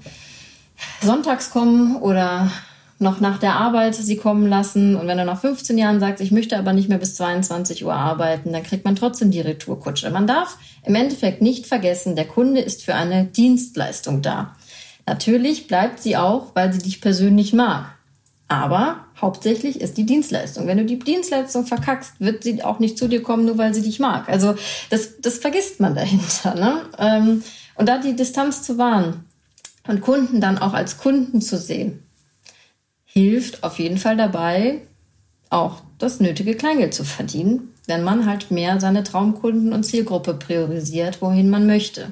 sonntags kommen oder noch nach der Arbeit sie kommen lassen. Und wenn er nach 15 Jahren sagt, ich möchte aber nicht mehr bis 22 Uhr arbeiten, dann kriegt man trotzdem die Retourkutsche. Man darf im Endeffekt nicht vergessen, der Kunde ist für eine Dienstleistung da. Natürlich bleibt sie auch, weil sie dich persönlich mag. Aber hauptsächlich ist die Dienstleistung. Wenn du die Dienstleistung verkackst, wird sie auch nicht zu dir kommen, nur weil sie dich mag. Also das, das vergisst man dahinter. Ne? Ähm, Und da die Distanz zu wahren und Kunden dann auch als Kunden zu sehen, hilft auf jeden Fall dabei, auch das nötige Kleingeld zu verdienen, wenn man halt mehr seine Traumkunden und Zielgruppe priorisiert, wohin man möchte.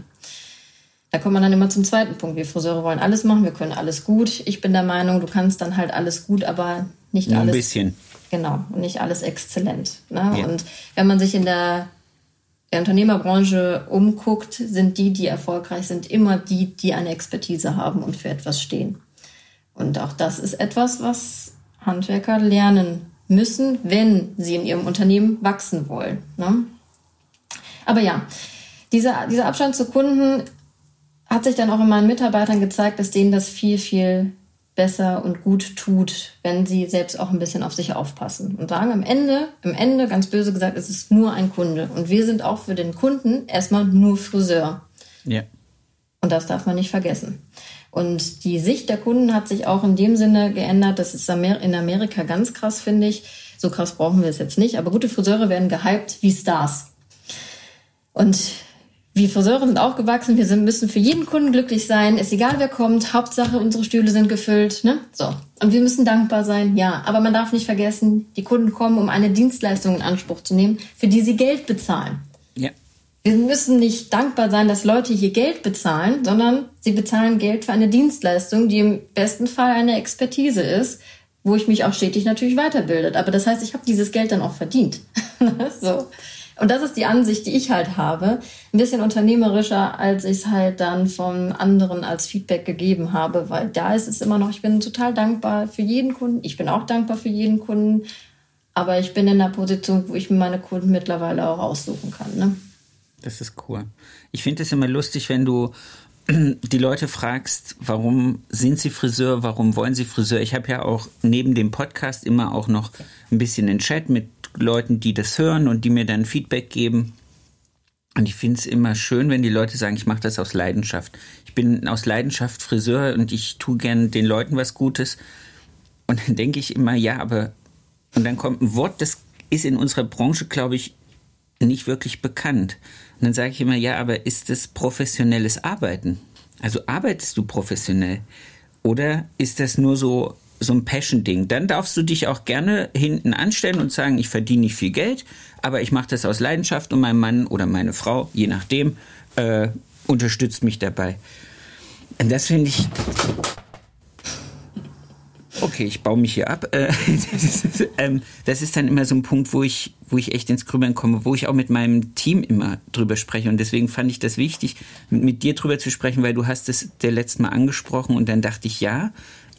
Da kommt man dann immer zum zweiten Punkt. Wir Friseure wollen alles machen, wir können alles gut. Ich bin der Meinung, du kannst dann halt alles gut, aber nicht Nur ein alles. bisschen. Genau, und nicht alles exzellent. Ne? Ja. Und wenn man sich in der, der Unternehmerbranche umguckt, sind die, die erfolgreich sind, immer die, die eine Expertise haben und für etwas stehen. Und auch das ist etwas, was Handwerker lernen müssen, wenn sie in ihrem Unternehmen wachsen wollen. Ne? Aber ja, dieser, dieser Abstand zu Kunden hat sich dann auch in meinen Mitarbeitern gezeigt, dass denen das viel, viel besser und gut tut, wenn sie selbst auch ein bisschen auf sich aufpassen und sagen am Ende, am Ende, ganz böse gesagt, es ist nur ein Kunde und wir sind auch für den Kunden erstmal nur Friseur. Ja. Und das darf man nicht vergessen. Und die Sicht der Kunden hat sich auch in dem Sinne geändert. Das ist in Amerika ganz krass, finde ich. So krass brauchen wir es jetzt nicht. Aber gute Friseure werden gehypt wie Stars. Und wir Friseure sind auch gewachsen. Wir sind, müssen für jeden Kunden glücklich sein. Ist egal, wer kommt. Hauptsache, unsere Stühle sind gefüllt. Ne? So. Und wir müssen dankbar sein. Ja. Aber man darf nicht vergessen, die Kunden kommen, um eine Dienstleistung in Anspruch zu nehmen, für die sie Geld bezahlen. Ja. Wir müssen nicht dankbar sein, dass Leute hier Geld bezahlen, sondern sie bezahlen Geld für eine Dienstleistung, die im besten Fall eine Expertise ist, wo ich mich auch stetig natürlich weiterbildet. Aber das heißt, ich habe dieses Geld dann auch verdient. so. Und das ist die Ansicht, die ich halt habe. Ein bisschen unternehmerischer, als ich es halt dann von anderen als Feedback gegeben habe, weil da ist es immer noch, ich bin total dankbar für jeden Kunden. Ich bin auch dankbar für jeden Kunden. Aber ich bin in einer Position, wo ich mir meine Kunden mittlerweile auch aussuchen kann. Ne? Das ist cool. Ich finde es immer lustig, wenn du die Leute fragst, warum sind sie Friseur, warum wollen sie Friseur. Ich habe ja auch neben dem Podcast immer auch noch ein bisschen den Chat mit Leuten, die das hören und die mir dann Feedback geben. Und ich finde es immer schön, wenn die Leute sagen, ich mache das aus Leidenschaft. Ich bin aus Leidenschaft Friseur und ich tue gern den Leuten was Gutes. Und dann denke ich immer, ja, aber und dann kommt ein Wort, das ist in unserer Branche, glaube ich, nicht wirklich bekannt. Und dann sage ich immer, ja, aber ist das professionelles Arbeiten? Also arbeitest du professionell? Oder ist das nur so so ein Passion-Ding. Dann darfst du dich auch gerne hinten anstellen und sagen, ich verdiene nicht viel Geld, aber ich mache das aus Leidenschaft und mein Mann oder meine Frau, je nachdem, äh, unterstützt mich dabei. Und das finde ich. Okay, ich baue mich hier ab. Äh, das, ist, ähm, das ist dann immer so ein Punkt, wo ich, wo ich echt ins Grübeln komme, wo ich auch mit meinem Team immer drüber spreche. Und deswegen fand ich das wichtig, mit dir drüber zu sprechen, weil du hast es der letzte Mal angesprochen und dann dachte ich, ja,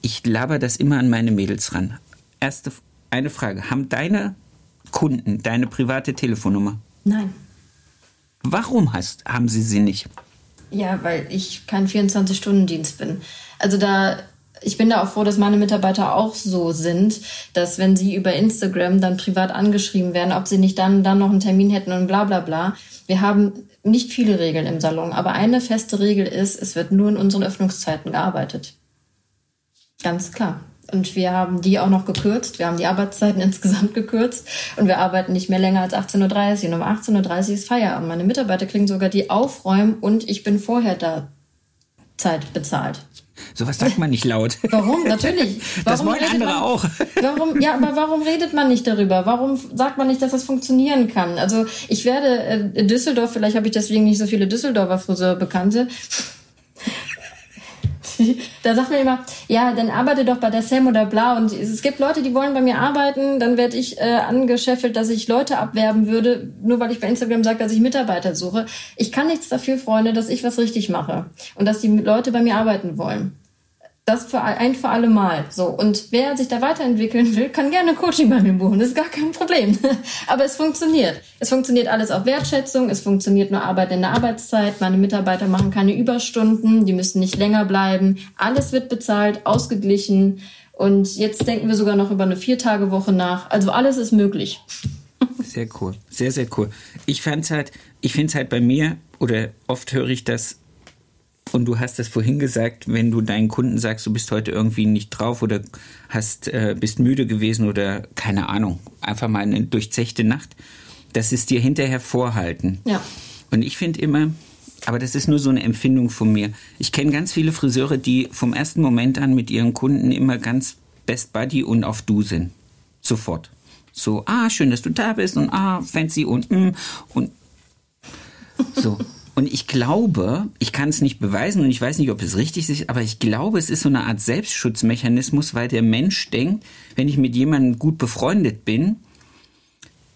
ich laber das immer an meine Mädels ran. Erste eine Frage. Haben deine Kunden deine private Telefonnummer? Nein. Warum hast, haben sie sie nicht? Ja, weil ich kein 24-Stunden-Dienst bin. Also da, ich bin da auch froh, dass meine Mitarbeiter auch so sind, dass wenn sie über Instagram dann privat angeschrieben werden, ob sie nicht dann, dann noch einen Termin hätten und bla bla bla. Wir haben nicht viele Regeln im Salon, aber eine feste Regel ist, es wird nur in unseren Öffnungszeiten gearbeitet. Ganz klar. Und wir haben die auch noch gekürzt. Wir haben die Arbeitszeiten insgesamt gekürzt. Und wir arbeiten nicht mehr länger als 18.30 Uhr. Und um 18.30 Uhr ist Feierabend. Meine Mitarbeiter kriegen sogar die Aufräumen und ich bin vorher da Zeit bezahlt. Sowas sagt man nicht laut. Warum? Natürlich. Warum das wollen andere man, auch. Warum? Ja, aber warum redet man nicht darüber? Warum sagt man nicht, dass das funktionieren kann? Also ich werde äh, in Düsseldorf, vielleicht habe ich deswegen nicht so viele Düsseldorfer Friseurbekannte, da sagt man immer, ja, dann arbeite doch bei der Sam oder bla. Und es gibt Leute, die wollen bei mir arbeiten, dann werde ich äh, angescheffelt, dass ich Leute abwerben würde, nur weil ich bei Instagram sage, dass ich Mitarbeiter suche. Ich kann nichts dafür, Freunde, dass ich was richtig mache und dass die Leute bei mir arbeiten wollen. Das für ein für alle Mal. So. Und wer sich da weiterentwickeln will, kann gerne Coaching bei mir buchen. Das ist gar kein Problem. Aber es funktioniert. Es funktioniert alles auf Wertschätzung. Es funktioniert nur Arbeit in der Arbeitszeit. Meine Mitarbeiter machen keine Überstunden. Die müssen nicht länger bleiben. Alles wird bezahlt, ausgeglichen. Und jetzt denken wir sogar noch über eine Viertagewoche nach. Also alles ist möglich. Sehr cool. Sehr, sehr cool. Ich fand's halt, ich finde es halt bei mir, oder oft höre ich das und du hast das vorhin gesagt, wenn du deinen Kunden sagst, du bist heute irgendwie nicht drauf oder hast, äh, bist müde gewesen oder keine Ahnung, einfach mal eine durchzechte Nacht, das ist dir hinterher vorhalten. Ja. Und ich finde immer, aber das ist nur so eine Empfindung von mir. Ich kenne ganz viele Friseure, die vom ersten Moment an mit ihren Kunden immer ganz Best Buddy und auf Du sind. Sofort. So, ah, schön, dass du da bist und ah, fancy und mm, und so. Und ich glaube, ich kann es nicht beweisen und ich weiß nicht, ob es richtig ist, aber ich glaube, es ist so eine Art Selbstschutzmechanismus, weil der Mensch denkt, wenn ich mit jemandem gut befreundet bin,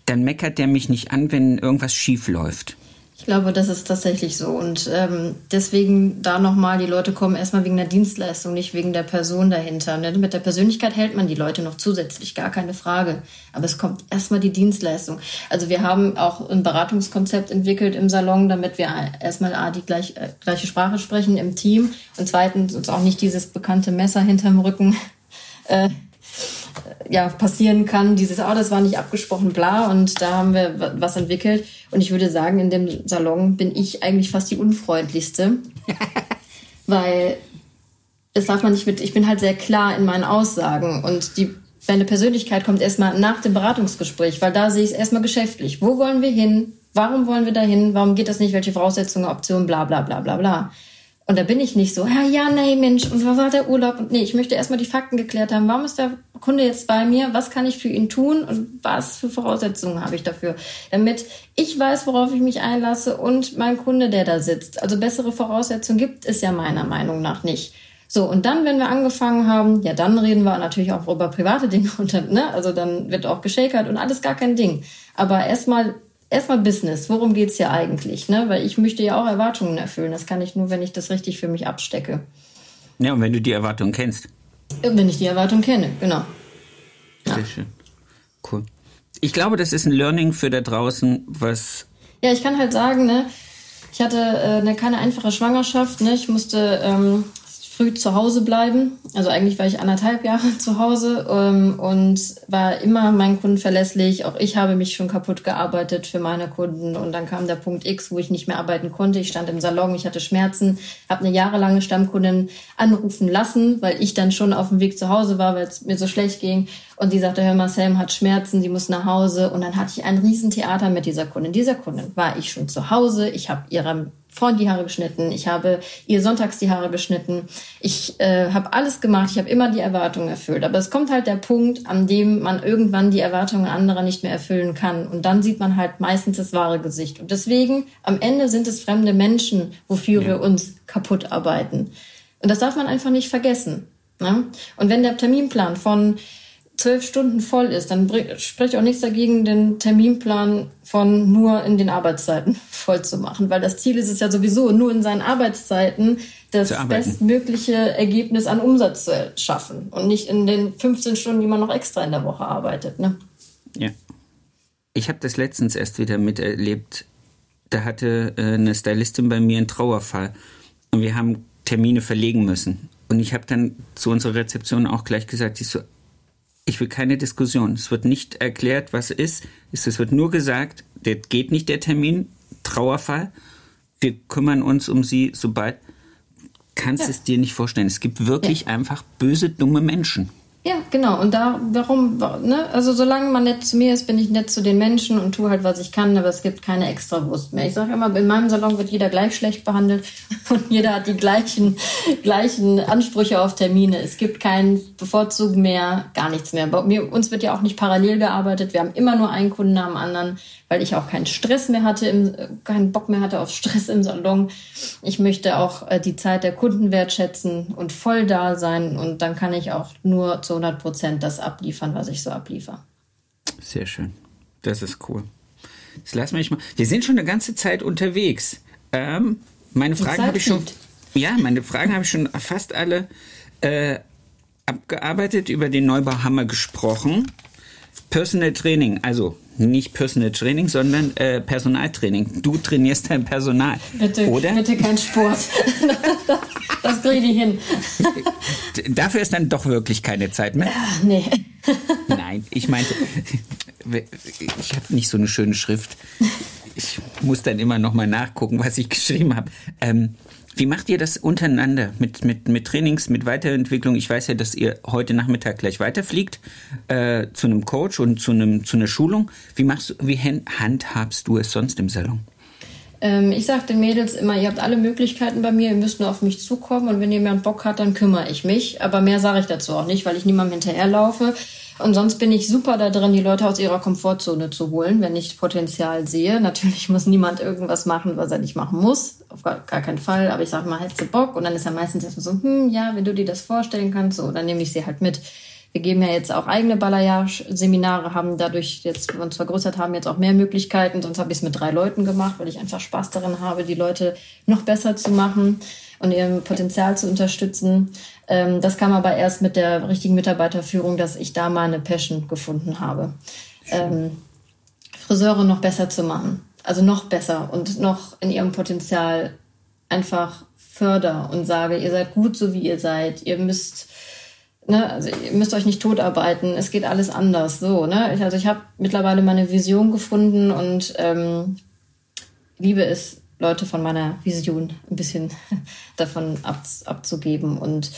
dann meckert der mich nicht an, wenn irgendwas schief läuft. Ich glaube, das ist tatsächlich so. Und ähm, deswegen da nochmal, die Leute kommen erstmal wegen der Dienstleistung, nicht wegen der Person dahinter. Ne? Mit der Persönlichkeit hält man die Leute noch zusätzlich, gar keine Frage. Aber es kommt erstmal die Dienstleistung. Also wir haben auch ein Beratungskonzept entwickelt im Salon, damit wir erstmal A, die gleich, äh, gleiche Sprache sprechen im Team und zweitens uns auch nicht dieses bekannte Messer hinterm Rücken äh, ja, passieren kann, dieses, oh, das war nicht abgesprochen, bla, und da haben wir was entwickelt. Und ich würde sagen, in dem Salon bin ich eigentlich fast die unfreundlichste, weil das darf man nicht mit, ich bin halt sehr klar in meinen Aussagen und die, meine Persönlichkeit kommt erstmal nach dem Beratungsgespräch, weil da sehe ich es erstmal geschäftlich. Wo wollen wir hin? Warum wollen wir da hin? Warum geht das nicht? Welche Voraussetzungen, Optionen, bla, bla, bla, bla, bla. Und da bin ich nicht so, ja, ja, nee, Mensch, und was war der Urlaub? Und nee, ich möchte erstmal die Fakten geklärt haben. Warum ist der Kunde jetzt bei mir? Was kann ich für ihn tun? Und was für Voraussetzungen habe ich dafür? Damit ich weiß, worauf ich mich einlasse und mein Kunde, der da sitzt. Also bessere Voraussetzungen gibt es ja meiner Meinung nach nicht. So, und dann, wenn wir angefangen haben, ja, dann reden wir natürlich auch über private Dinge und dann, ne, also dann wird auch geschakert und alles gar kein Ding. Aber erstmal erstmal Business. Worum geht's hier eigentlich? Ne? Weil ich möchte ja auch Erwartungen erfüllen. Das kann ich nur, wenn ich das richtig für mich abstecke. Ja, und wenn du die Erwartungen kennst. Wenn ich die Erwartungen kenne, genau. Ja. Sehr schön. Cool. Ich glaube, das ist ein Learning für da draußen, was. Ja, ich kann halt sagen, ne, ich hatte äh, eine keine einfache Schwangerschaft, ne? Ich musste ähm, früh zu Hause bleiben. Also eigentlich war ich anderthalb Jahre zu Hause ähm, und war immer meinen Kunden verlässlich. Auch ich habe mich schon kaputt gearbeitet für meine Kunden. Und dann kam der Punkt X, wo ich nicht mehr arbeiten konnte. Ich stand im Salon, ich hatte Schmerzen, habe eine jahrelange Stammkundin anrufen lassen, weil ich dann schon auf dem Weg zu Hause war, weil es mir so schlecht ging. Und die sagte, hör mal, Sam hat Schmerzen, die muss nach Hause. Und dann hatte ich ein Riesentheater mit dieser Kundin. Dieser Kundin war ich schon zu Hause. Ich habe ihrer Freund die Haare geschnitten, ich habe ihr sonntags die Haare geschnitten, ich äh, habe alles gemacht, ich habe immer die Erwartungen erfüllt. Aber es kommt halt der Punkt, an dem man irgendwann die Erwartungen anderer nicht mehr erfüllen kann. Und dann sieht man halt meistens das wahre Gesicht. Und deswegen, am Ende sind es fremde Menschen, wofür ja. wir uns kaputt arbeiten. Und das darf man einfach nicht vergessen. Ne? Und wenn der Terminplan von zwölf Stunden voll ist, dann spricht auch nichts dagegen, den Terminplan von nur in den Arbeitszeiten voll zu machen, weil das Ziel ist es ja sowieso, nur in seinen Arbeitszeiten das bestmögliche Ergebnis an Umsatz zu schaffen und nicht in den 15 Stunden, die man noch extra in der Woche arbeitet. Ne? Ja. Ich habe das letztens erst wieder miterlebt. Da hatte äh, eine Stylistin bei mir einen Trauerfall und wir haben Termine verlegen müssen. Und ich habe dann zu unserer Rezeption auch gleich gesagt, ich so, ich will keine Diskussion. Es wird nicht erklärt, was ist. Es wird nur gesagt, der geht nicht der Termin, Trauerfall. Wir kümmern uns um sie, sobald. Kannst ja. es dir nicht vorstellen. Es gibt wirklich ja. einfach böse, dumme Menschen. Ja, genau. Und da, warum, ne? Also solange man nett zu mir ist, bin ich nett zu den Menschen und tue halt, was ich kann, aber es gibt keine Extrawurst mehr. Ich sage immer, in meinem Salon wird jeder gleich schlecht behandelt und jeder hat die gleichen, gleichen Ansprüche auf Termine. Es gibt keinen Bevorzug mehr, gar nichts mehr. Bei mir, uns wird ja auch nicht parallel gearbeitet. Wir haben immer nur einen Kunden dem anderen weil ich auch keinen Stress mehr hatte, im, keinen Bock mehr hatte auf Stress im Salon. Ich möchte auch äh, die Zeit der Kunden wertschätzen und voll da sein und dann kann ich auch nur zu 100 Prozent das abliefern, was ich so abliefer. Sehr schön. Das ist cool. Jetzt lass mich mal. Wir sind schon eine ganze Zeit unterwegs. Ähm, meine Fragen habe ich schon. Ja, meine Fragen habe ich schon fast alle äh, abgearbeitet, über den Neubau Hammer gesprochen. Personal Training, also nicht Personal Training, sondern äh, Personaltraining. Du trainierst dein Personal. Bitte, oder? bitte kein Sport. das, das kriege ich hin. Dafür ist dann doch wirklich keine Zeit mehr. Ach, nee. Nein, ich meinte, ich habe nicht so eine schöne Schrift. Ich muss dann immer noch mal nachgucken, was ich geschrieben habe. Ähm, wie macht ihr das untereinander mit, mit, mit Trainings, mit Weiterentwicklung? Ich weiß ja, dass ihr heute Nachmittag gleich weiterfliegt äh, zu einem Coach und zu, einem, zu einer Schulung. Wie, machst, wie handhabst du es sonst im Salon? Ähm, ich sage den Mädels immer, ihr habt alle Möglichkeiten bei mir, ihr müsst nur auf mich zukommen und wenn jemand Bock hat, dann kümmere ich mich. Aber mehr sage ich dazu auch nicht, weil ich niemandem hinterherlaufe. Und sonst bin ich super da drin, die Leute aus ihrer Komfortzone zu holen, wenn ich Potenzial sehe. Natürlich muss niemand irgendwas machen, was er nicht machen muss. Auf gar, keinen Fall. Aber ich sage mal, hättest du Bock? Und dann ist er meistens erstmal so, hm, ja, wenn du dir das vorstellen kannst, so, dann nehme ich sie halt mit. Wir geben ja jetzt auch eigene Balayage-Seminare, haben dadurch jetzt, wir uns vergrößert haben, jetzt auch mehr Möglichkeiten. Sonst habe ich es mit drei Leuten gemacht, weil ich einfach Spaß darin habe, die Leute noch besser zu machen und ihrem Potenzial zu unterstützen. Ähm, das kam aber erst mit der richtigen Mitarbeiterführung, dass ich da mal eine Passion gefunden habe. Ähm, Friseure noch besser zu machen. Also noch besser und noch in ihrem Potenzial einfach förder und sage, ihr seid gut so wie ihr seid. Ihr müsst, ne, also ihr müsst euch nicht totarbeiten. Es geht alles anders. So, ne? Also ich habe mittlerweile meine Vision gefunden und ähm, liebe es, Leute von meiner Vision ein bisschen davon ab, abzugeben. Und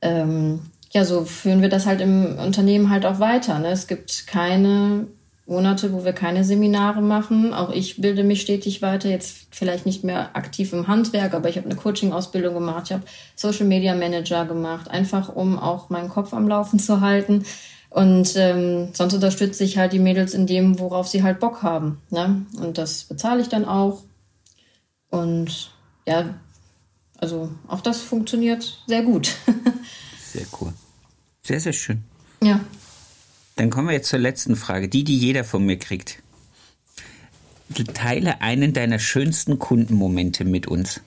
ähm, ja, so führen wir das halt im Unternehmen halt auch weiter. Ne? Es gibt keine Monate, wo wir keine Seminare machen. Auch ich bilde mich stetig weiter. Jetzt vielleicht nicht mehr aktiv im Handwerk, aber ich habe eine Coaching-Ausbildung gemacht. Ich habe Social Media Manager gemacht, einfach um auch meinen Kopf am Laufen zu halten. Und ähm, sonst unterstütze ich halt die Mädels in dem, worauf sie halt Bock haben. Ne? Und das bezahle ich dann auch. Und ja, also auch das funktioniert sehr gut. sehr cool. Sehr, sehr schön. Ja. Dann kommen wir jetzt zur letzten Frage, die, die jeder von mir kriegt. Teile einen deiner schönsten Kundenmomente mit uns.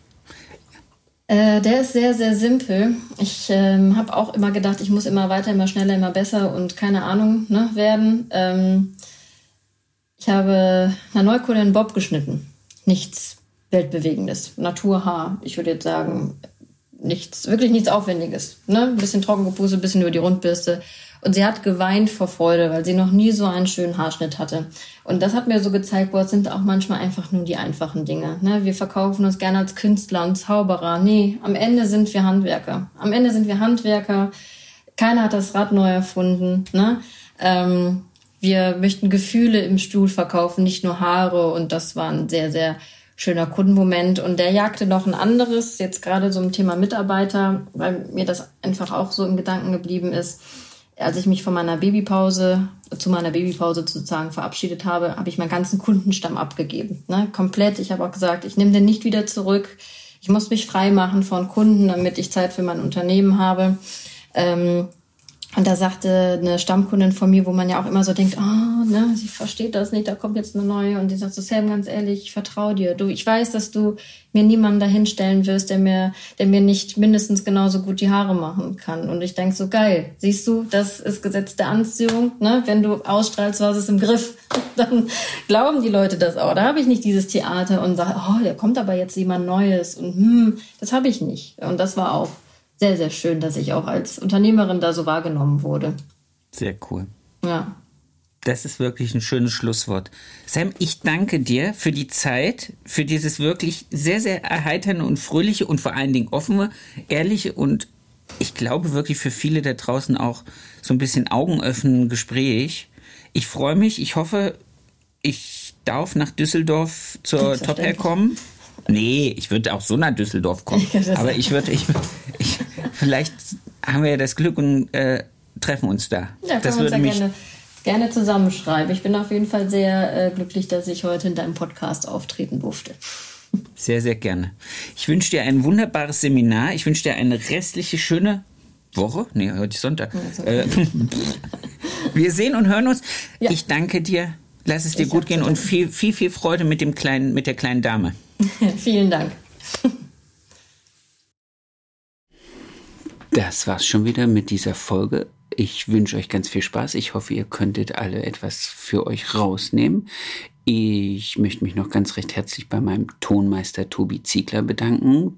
Äh, der ist sehr, sehr simpel. Ich ähm, habe auch immer gedacht, ich muss immer weiter, immer schneller, immer besser und keine Ahnung ne, werden. Ähm, ich habe einer Neukundin Bob geschnitten. Nichts Weltbewegendes. Naturhaar. Ich würde jetzt sagen, nichts, wirklich nichts Aufwendiges. Ne? Ein bisschen trocken gepustet, ein bisschen über die Rundbürste. Und sie hat geweint vor Freude, weil sie noch nie so einen schönen Haarschnitt hatte. Und das hat mir so gezeigt, boah, es sind auch manchmal einfach nur die einfachen Dinge. Ne? Wir verkaufen uns gerne als Künstler und Zauberer. Nee, am Ende sind wir Handwerker. Am Ende sind wir Handwerker. Keiner hat das Rad neu erfunden. Ne? Ähm, wir möchten Gefühle im Stuhl verkaufen, nicht nur Haare. Und das war ein sehr, sehr schöner Kundenmoment. Und der jagte noch ein anderes, jetzt gerade so im Thema Mitarbeiter, weil mir das einfach auch so im Gedanken geblieben ist. Als ich mich von meiner Babypause, zu meiner Babypause sozusagen verabschiedet habe, habe ich meinen ganzen Kundenstamm abgegeben. Ne? Komplett. Ich habe auch gesagt, ich nehme den nicht wieder zurück. Ich muss mich frei machen von Kunden, damit ich Zeit für mein Unternehmen habe. Ähm, und da sagte eine Stammkundin von mir, wo man ja auch immer so denkt, oh, ne, sie versteht das nicht, da kommt jetzt eine neue. Und die sagt so, Sam, ganz ehrlich, ich vertraue dir. Du, ich weiß, dass du mir niemanden dahinstellen wirst, der mir, der mir nicht mindestens genauso gut die Haare machen kann. Und ich denk so, geil, siehst du, das ist Gesetz der Anziehung. Ne? Wenn du ausstrahlst, was ist im Griff, dann glauben die Leute das auch. Da habe ich nicht dieses Theater und sage, oh, da kommt aber jetzt jemand Neues. Und hm, das habe ich nicht. Und das war auch sehr, sehr schön, dass ich auch als Unternehmerin da so wahrgenommen wurde. Sehr cool. Ja. Das ist wirklich ein schönes Schlusswort. Sam, ich danke dir für die Zeit, für dieses wirklich sehr, sehr erheiternde und fröhliche und vor allen Dingen offene, ehrliche und ich glaube wirklich für viele da draußen auch so ein bisschen augenöffnende Gespräch. Ich freue mich, ich hoffe, ich darf nach Düsseldorf zur Top Air kommen. Nee, ich würde auch so nach Düsseldorf kommen. Aber ich würde, ich, ich, vielleicht haben wir ja das Glück und äh, treffen uns da. Ja, das würde mich gerne, gerne zusammenschreiben. Ich bin auf jeden Fall sehr äh, glücklich, dass ich heute in deinem Podcast auftreten durfte. Sehr, sehr gerne. Ich wünsche dir ein wunderbares Seminar. Ich wünsche dir eine restliche schöne Woche. Nee, heute ist Sonntag. Ja, äh, wir sehen und hören uns. Ja. Ich danke dir. Lass es dir ich gut gehen und viel, viel, viel Freude mit dem kleinen, mit der kleinen Dame. Vielen Dank. Das war's schon wieder mit dieser Folge. Ich wünsche euch ganz viel Spaß. Ich hoffe, ihr könntet alle etwas für euch rausnehmen. Ich möchte mich noch ganz recht herzlich bei meinem Tonmeister Tobi Ziegler bedanken